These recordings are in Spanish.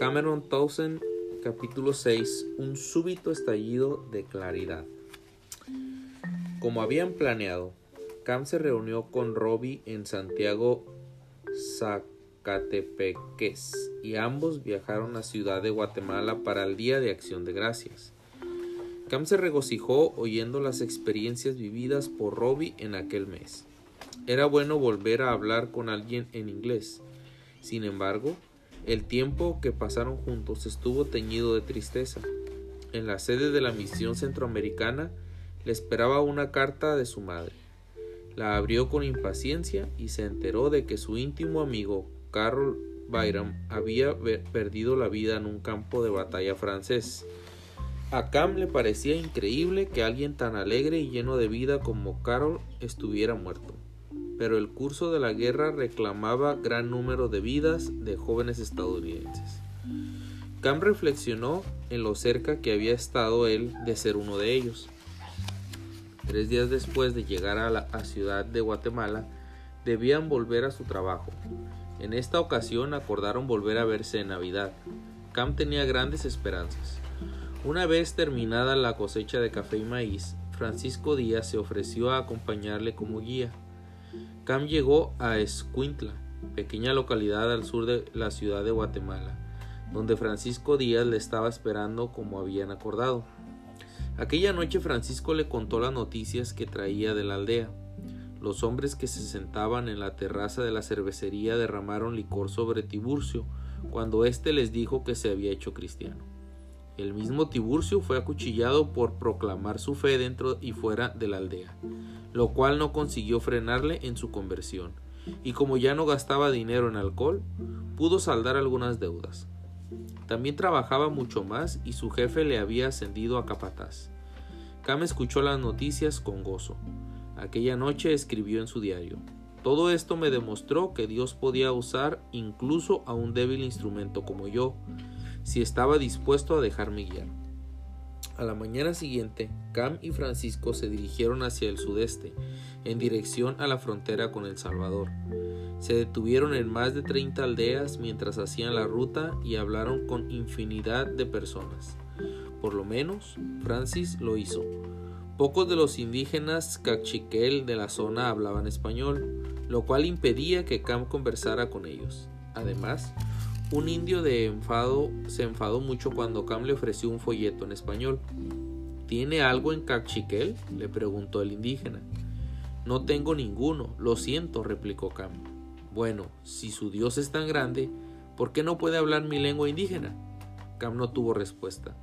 Cameron Townsend, capítulo 6, un súbito estallido de claridad. Como habían planeado, Cam se reunió con Robbie en Santiago Zacatepeques y ambos viajaron a Ciudad de Guatemala para el Día de Acción de Gracias. Cam se regocijó oyendo las experiencias vividas por Robbie en aquel mes. Era bueno volver a hablar con alguien en inglés. Sin embargo, el tiempo que pasaron juntos estuvo teñido de tristeza. En la sede de la misión centroamericana le esperaba una carta de su madre. La abrió con impaciencia y se enteró de que su íntimo amigo Carol Byram había perdido la vida en un campo de batalla francés. A Cam le parecía increíble que alguien tan alegre y lleno de vida como Carol estuviera muerto pero el curso de la guerra reclamaba gran número de vidas de jóvenes estadounidenses. Cam reflexionó en lo cerca que había estado él de ser uno de ellos. Tres días después de llegar a la ciudad de Guatemala, debían volver a su trabajo. En esta ocasión acordaron volver a verse en Navidad. Cam tenía grandes esperanzas. Una vez terminada la cosecha de café y maíz, Francisco Díaz se ofreció a acompañarle como guía. Cam llegó a Escuintla, pequeña localidad al sur de la ciudad de Guatemala, donde Francisco Díaz le estaba esperando como habían acordado. Aquella noche Francisco le contó las noticias que traía de la aldea. Los hombres que se sentaban en la terraza de la cervecería derramaron licor sobre Tiburcio cuando éste les dijo que se había hecho cristiano. El mismo Tiburcio fue acuchillado por proclamar su fe dentro y fuera de la aldea, lo cual no consiguió frenarle en su conversión, y como ya no gastaba dinero en alcohol, pudo saldar algunas deudas. También trabajaba mucho más y su jefe le había ascendido a capataz. Cam escuchó las noticias con gozo. Aquella noche escribió en su diario. Todo esto me demostró que Dios podía usar incluso a un débil instrumento como yo, si estaba dispuesto a dejarme guiar. A la mañana siguiente, Cam y Francisco se dirigieron hacia el sudeste, en dirección a la frontera con El Salvador. Se detuvieron en más de 30 aldeas mientras hacían la ruta y hablaron con infinidad de personas. Por lo menos, Francis lo hizo. Pocos de los indígenas cachiquel de la zona hablaban español, lo cual impedía que Cam conversara con ellos. Además, un indio de enfado se enfadó mucho cuando Cam le ofreció un folleto en español. ¿Tiene algo en Cachiquel? le preguntó el indígena. No tengo ninguno, lo siento, replicó Cam. Bueno, si su Dios es tan grande, ¿por qué no puede hablar mi lengua indígena? Cam no tuvo respuesta.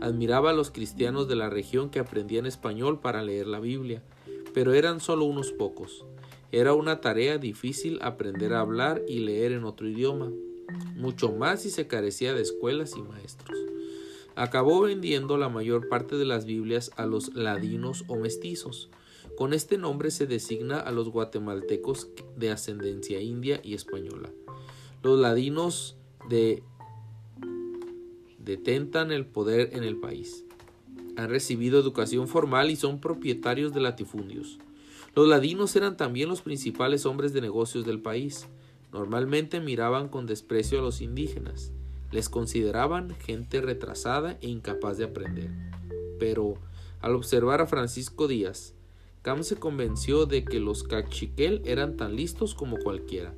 Admiraba a los cristianos de la región que aprendían español para leer la Biblia, pero eran solo unos pocos. Era una tarea difícil aprender a hablar y leer en otro idioma, mucho más si se carecía de escuelas y maestros. Acabó vendiendo la mayor parte de las Biblias a los ladinos o mestizos. Con este nombre se designa a los guatemaltecos de ascendencia india y española. Los ladinos de, detentan el poder en el país. Han recibido educación formal y son propietarios de latifundios. Los ladinos eran también los principales hombres de negocios del país. Normalmente miraban con desprecio a los indígenas, les consideraban gente retrasada e incapaz de aprender. Pero, al observar a Francisco Díaz, Cam se convenció de que los cachiquel eran tan listos como cualquiera,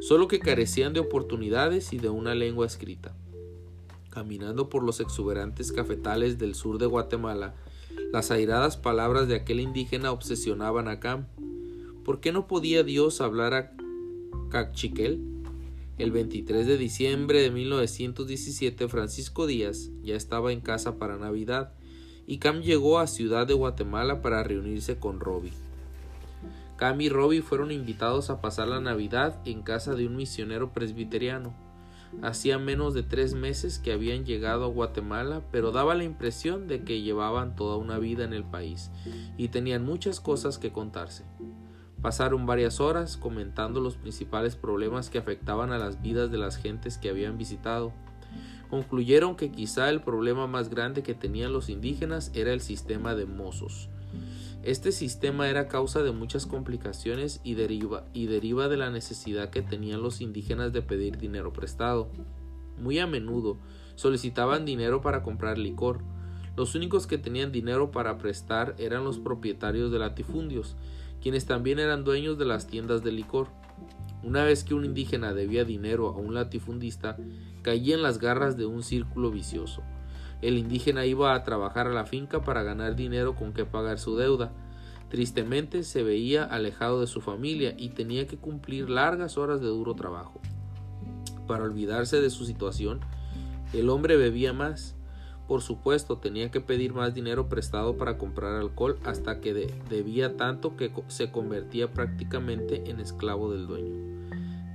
solo que carecían de oportunidades y de una lengua escrita. Caminando por los exuberantes cafetales del sur de Guatemala, las airadas palabras de aquel indígena obsesionaban a Cam. ¿Por qué no podía Dios hablar a Cachiquel. El 23 de diciembre de 1917 Francisco Díaz ya estaba en casa para Navidad y Cam llegó a Ciudad de Guatemala para reunirse con Robbie. Cam y Robbie fueron invitados a pasar la Navidad en casa de un misionero presbiteriano. Hacía menos de tres meses que habían llegado a Guatemala, pero daba la impresión de que llevaban toda una vida en el país y tenían muchas cosas que contarse. Pasaron varias horas comentando los principales problemas que afectaban a las vidas de las gentes que habían visitado. Concluyeron que quizá el problema más grande que tenían los indígenas era el sistema de mozos. Este sistema era causa de muchas complicaciones y deriva, y deriva de la necesidad que tenían los indígenas de pedir dinero prestado. Muy a menudo solicitaban dinero para comprar licor. Los únicos que tenían dinero para prestar eran los propietarios de latifundios, quienes también eran dueños de las tiendas de licor. Una vez que un indígena debía dinero a un latifundista, caía en las garras de un círculo vicioso. El indígena iba a trabajar a la finca para ganar dinero con que pagar su deuda. Tristemente se veía alejado de su familia y tenía que cumplir largas horas de duro trabajo. Para olvidarse de su situación, el hombre bebía más. Por supuesto, tenía que pedir más dinero prestado para comprar alcohol hasta que debía tanto que se convertía prácticamente en esclavo del dueño.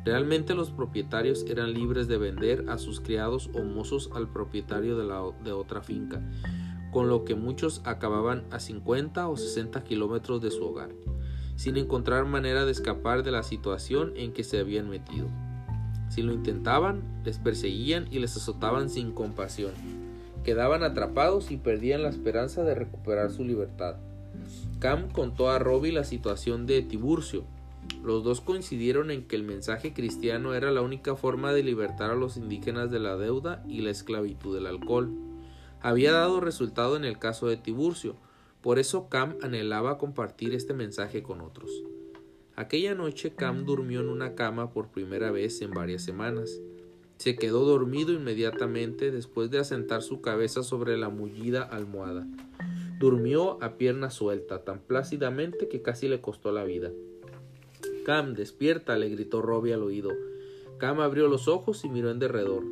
Realmente los propietarios eran libres de vender a sus criados o mozos al propietario de, de otra finca, con lo que muchos acababan a 50 o 60 kilómetros de su hogar, sin encontrar manera de escapar de la situación en que se habían metido. Si lo intentaban, les perseguían y les azotaban sin compasión. Quedaban atrapados y perdían la esperanza de recuperar su libertad. Cam contó a Robbie la situación de Tiburcio. Los dos coincidieron en que el mensaje cristiano era la única forma de libertar a los indígenas de la deuda y la esclavitud del alcohol. Había dado resultado en el caso de Tiburcio, por eso Cam anhelaba compartir este mensaje con otros. Aquella noche Cam durmió en una cama por primera vez en varias semanas. Se quedó dormido inmediatamente después de asentar su cabeza sobre la mullida almohada. Durmió a pierna suelta, tan plácidamente que casi le costó la vida. Cam, despierta, le gritó Robbie al oído. Cam abrió los ojos y miró en derredor.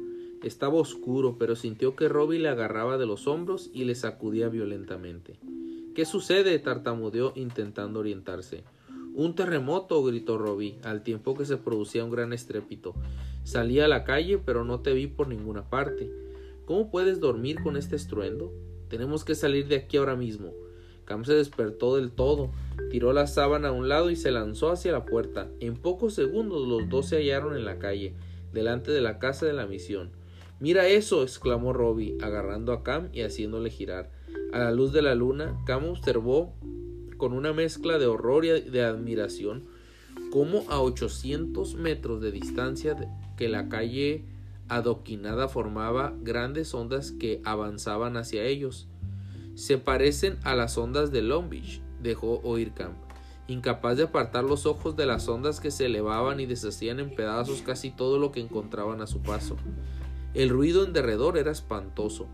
Estaba oscuro, pero sintió que Robbie le agarraba de los hombros y le sacudía violentamente. ¿Qué sucede? tartamudeó intentando orientarse. Un terremoto, gritó Robbie, al tiempo que se producía un gran estrépito. Salí a la calle, pero no te vi por ninguna parte. ¿Cómo puedes dormir con este estruendo? Tenemos que salir de aquí ahora mismo. Cam se despertó del todo, tiró la sábana a un lado y se lanzó hacia la puerta. En pocos segundos los dos se hallaron en la calle, delante de la casa de la misión. Mira eso, exclamó Robbie, agarrando a Cam y haciéndole girar. A la luz de la luna, Cam observó con una mezcla de horror y de admiración, como a 800 metros de distancia que la calle adoquinada formaba grandes ondas que avanzaban hacia ellos. Se parecen a las ondas de Long Beach, dejó oír Camp, incapaz de apartar los ojos de las ondas que se elevaban y deshacían en pedazos casi todo lo que encontraban a su paso. El ruido en derredor era espantoso.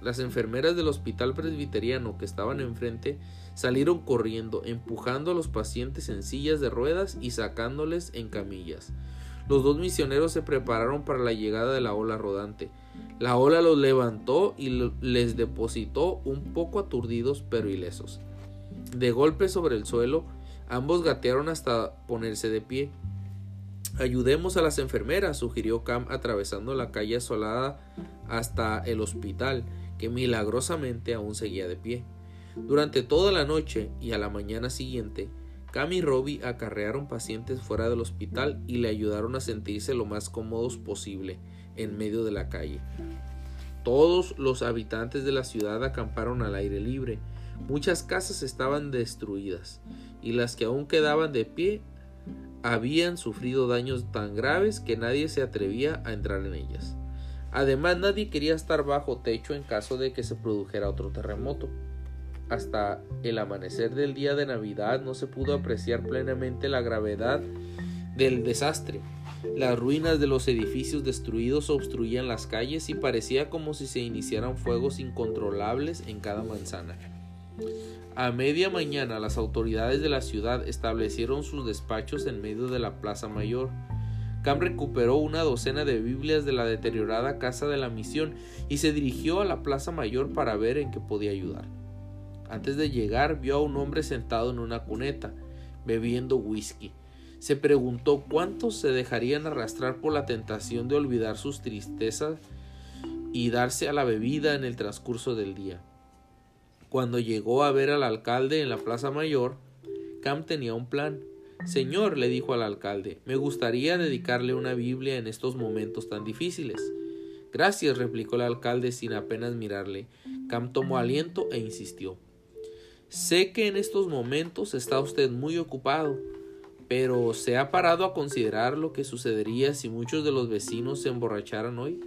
Las enfermeras del hospital presbiteriano que estaban enfrente Salieron corriendo, empujando a los pacientes en sillas de ruedas y sacándoles en camillas. Los dos misioneros se prepararon para la llegada de la ola rodante. La ola los levantó y les depositó un poco aturdidos pero ilesos. De golpe sobre el suelo, ambos gatearon hasta ponerse de pie. Ayudemos a las enfermeras, sugirió Cam atravesando la calle asolada hasta el hospital, que milagrosamente aún seguía de pie. Durante toda la noche y a la mañana siguiente, Cam y Robbie acarrearon pacientes fuera del hospital y le ayudaron a sentirse lo más cómodos posible en medio de la calle. Todos los habitantes de la ciudad acamparon al aire libre. Muchas casas estaban destruidas y las que aún quedaban de pie habían sufrido daños tan graves que nadie se atrevía a entrar en ellas. Además, nadie quería estar bajo techo en caso de que se produjera otro terremoto. Hasta el amanecer del día de Navidad no se pudo apreciar plenamente la gravedad del desastre. Las ruinas de los edificios destruidos obstruían las calles y parecía como si se iniciaran fuegos incontrolables en cada manzana. A media mañana las autoridades de la ciudad establecieron sus despachos en medio de la plaza mayor. Cam recuperó una docena de Biblias de la deteriorada casa de la misión y se dirigió a la plaza mayor para ver en qué podía ayudar. Antes de llegar vio a un hombre sentado en una cuneta, bebiendo whisky. Se preguntó cuántos se dejarían arrastrar por la tentación de olvidar sus tristezas y darse a la bebida en el transcurso del día. Cuando llegó a ver al alcalde en la Plaza Mayor, Cam tenía un plan. Señor, le dijo al alcalde, me gustaría dedicarle una Biblia en estos momentos tan difíciles. Gracias, replicó el alcalde sin apenas mirarle. Cam tomó aliento e insistió. Sé que en estos momentos está usted muy ocupado, pero ¿se ha parado a considerar lo que sucedería si muchos de los vecinos se emborracharan hoy?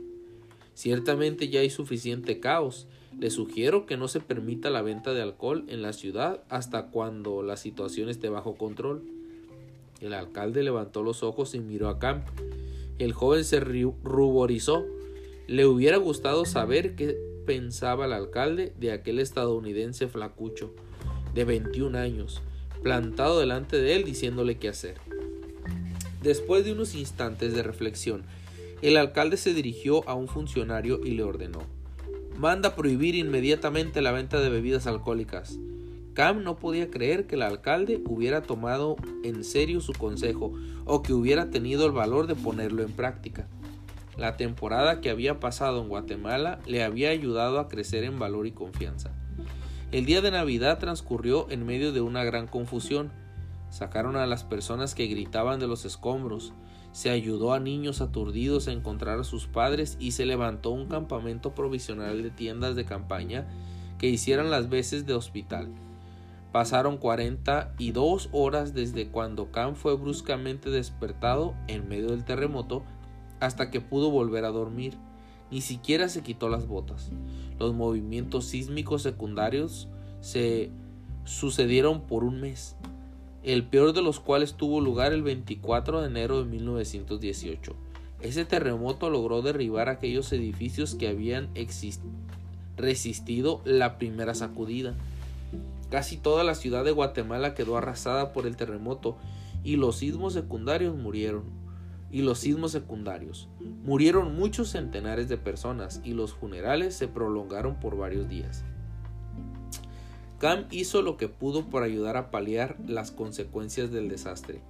Ciertamente ya hay suficiente caos. Le sugiero que no se permita la venta de alcohol en la ciudad hasta cuando la situación esté bajo control. El alcalde levantó los ojos y miró a Camp. El joven se ruborizó. Le hubiera gustado saber qué pensaba el alcalde de aquel estadounidense flacucho de 21 años, plantado delante de él diciéndole qué hacer. Después de unos instantes de reflexión, el alcalde se dirigió a un funcionario y le ordenó Manda prohibir inmediatamente la venta de bebidas alcohólicas. Cam no podía creer que el alcalde hubiera tomado en serio su consejo o que hubiera tenido el valor de ponerlo en práctica. La temporada que había pasado en Guatemala le había ayudado a crecer en valor y confianza. El día de Navidad transcurrió en medio de una gran confusión. Sacaron a las personas que gritaban de los escombros, se ayudó a niños aturdidos a encontrar a sus padres y se levantó un campamento provisional de tiendas de campaña que hicieran las veces de hospital. Pasaron 42 horas desde cuando Cam fue bruscamente despertado en medio del terremoto hasta que pudo volver a dormir. Ni siquiera se quitó las botas. Los movimientos sísmicos secundarios se sucedieron por un mes el peor de los cuales tuvo lugar el 24 de enero de 1918. Ese terremoto logró derribar aquellos edificios que habían resistido la primera sacudida. Casi toda la ciudad de Guatemala quedó arrasada por el terremoto y los sismos secundarios murieron. Y los sismos secundarios. Murieron muchos centenares de personas y los funerales se prolongaron por varios días. Cam hizo lo que pudo por ayudar a paliar las consecuencias del desastre,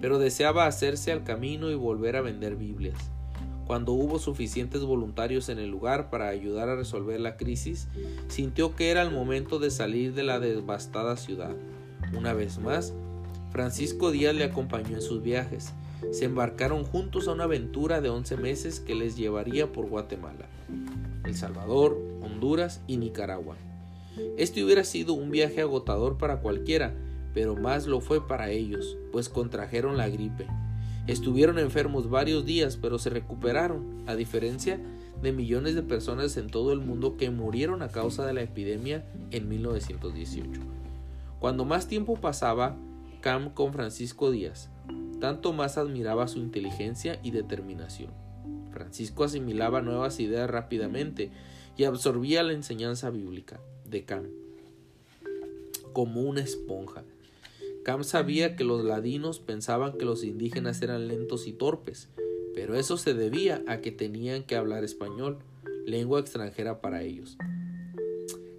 pero deseaba hacerse al camino y volver a vender Biblias. Cuando hubo suficientes voluntarios en el lugar para ayudar a resolver la crisis, sintió que era el momento de salir de la devastada ciudad. Una vez más, Francisco Díaz le acompañó en sus viajes. Se embarcaron juntos a una aventura de 11 meses que les llevaría por Guatemala, El Salvador, Honduras y Nicaragua. Este hubiera sido un viaje agotador para cualquiera, pero más lo fue para ellos, pues contrajeron la gripe. Estuvieron enfermos varios días, pero se recuperaron, a diferencia de millones de personas en todo el mundo que murieron a causa de la epidemia en 1918. Cuando más tiempo pasaba Cam con Francisco Díaz, tanto más admiraba su inteligencia y determinación. Francisco asimilaba nuevas ideas rápidamente y absorbía la enseñanza bíblica de Cam, como una esponja. Cam sabía que los ladinos pensaban que los indígenas eran lentos y torpes, pero eso se debía a que tenían que hablar español, lengua extranjera para ellos.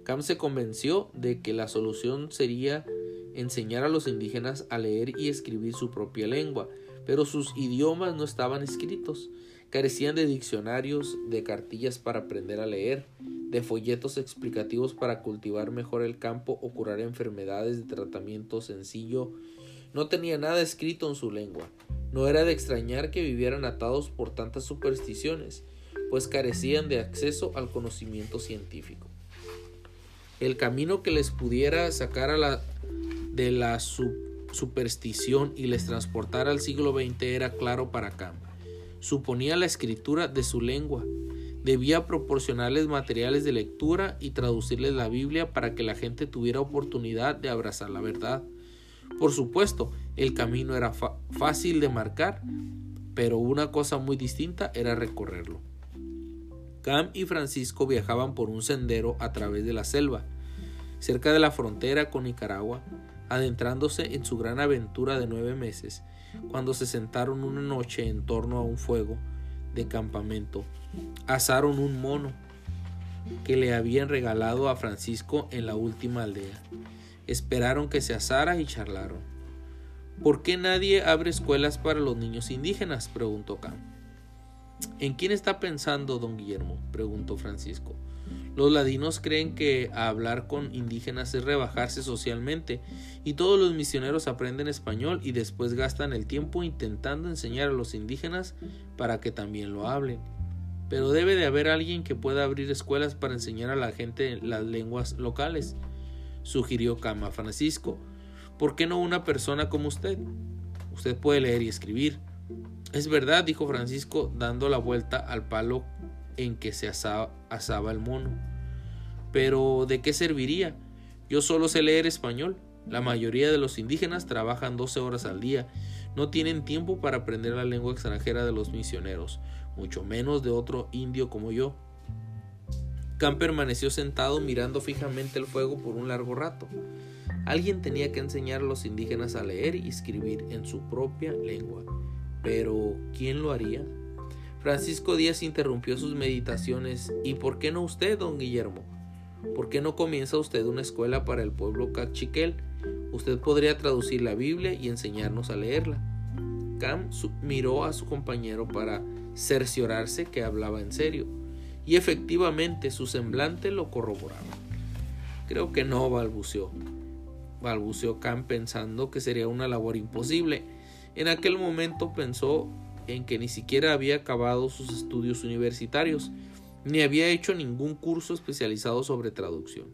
Cam se convenció de que la solución sería enseñar a los indígenas a leer y escribir su propia lengua, pero sus idiomas no estaban escritos, carecían de diccionarios, de cartillas para aprender a leer, de folletos explicativos para cultivar mejor el campo o curar enfermedades de tratamiento sencillo. No tenía nada escrito en su lengua. No era de extrañar que vivieran atados por tantas supersticiones, pues carecían de acceso al conocimiento científico. El camino que les pudiera sacar a la, de la superstición y les transportara al siglo XX era claro para Cam. Suponía la escritura de su lengua, Debía proporcionarles materiales de lectura y traducirles la Biblia para que la gente tuviera oportunidad de abrazar la verdad. Por supuesto, el camino era fácil de marcar, pero una cosa muy distinta era recorrerlo. Cam y Francisco viajaban por un sendero a través de la selva, cerca de la frontera con Nicaragua, adentrándose en su gran aventura de nueve meses, cuando se sentaron una noche en torno a un fuego de campamento asaron un mono que le habían regalado a Francisco en la última aldea. Esperaron que se asara y charlaron. ¿Por qué nadie abre escuelas para los niños indígenas? preguntó Cam. ¿En quién está pensando don Guillermo? preguntó Francisco. Los ladinos creen que hablar con indígenas es rebajarse socialmente y todos los misioneros aprenden español y después gastan el tiempo intentando enseñar a los indígenas para que también lo hablen. Pero debe de haber alguien que pueda abrir escuelas para enseñar a la gente las lenguas locales, sugirió Cama Francisco. ¿Por qué no una persona como usted? Usted puede leer y escribir. Es verdad, dijo Francisco, dando la vuelta al palo en que se asaba el mono. Pero ¿de qué serviría? Yo solo sé leer español. La mayoría de los indígenas trabajan 12 horas al día. No tienen tiempo para aprender la lengua extranjera de los misioneros, mucho menos de otro indio como yo. Cam permaneció sentado mirando fijamente el fuego por un largo rato. Alguien tenía que enseñar a los indígenas a leer y escribir en su propia lengua. Pero, ¿quién lo haría? Francisco Díaz interrumpió sus meditaciones. ¿Y por qué no usted, don Guillermo? ¿Por qué no comienza usted una escuela para el pueblo cachiquel? Usted podría traducir la Biblia y enseñarnos a leerla. Cam miró a su compañero para cerciorarse que hablaba en serio, y efectivamente su semblante lo corroboraba. Creo que no, balbuceó. Balbuceó Cam pensando que sería una labor imposible. En aquel momento pensó en que ni siquiera había acabado sus estudios universitarios ni había hecho ningún curso especializado sobre traducción.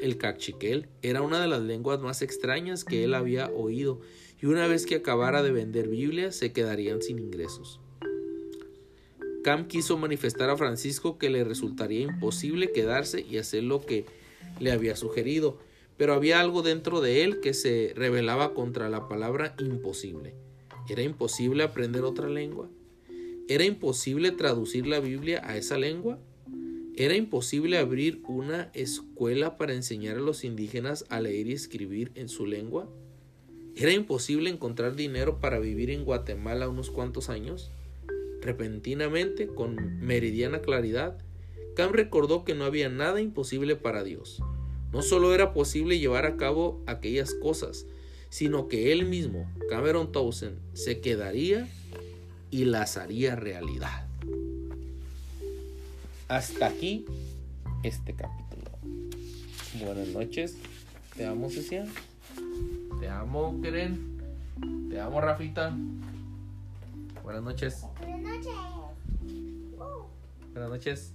El cachiquel era una de las lenguas más extrañas que él había oído, y una vez que acabara de vender Biblias se quedarían sin ingresos. Cam quiso manifestar a Francisco que le resultaría imposible quedarse y hacer lo que le había sugerido, pero había algo dentro de él que se rebelaba contra la palabra imposible. ¿Era imposible aprender otra lengua? ¿Era imposible traducir la Biblia a esa lengua? ¿Era imposible abrir una escuela para enseñar a los indígenas a leer y escribir en su lengua? ¿Era imposible encontrar dinero para vivir en Guatemala unos cuantos años? Repentinamente, con meridiana claridad, Cam recordó que no había nada imposible para Dios. No solo era posible llevar a cabo aquellas cosas, sino que él mismo, Cameron Townsend, se quedaría y las haría realidad. Hasta aquí este capítulo. Buenas noches. Te amo, Cecilia. Te amo, Keren. Te amo, Rafita. Buenas noches. Buenas noches. Buenas noches.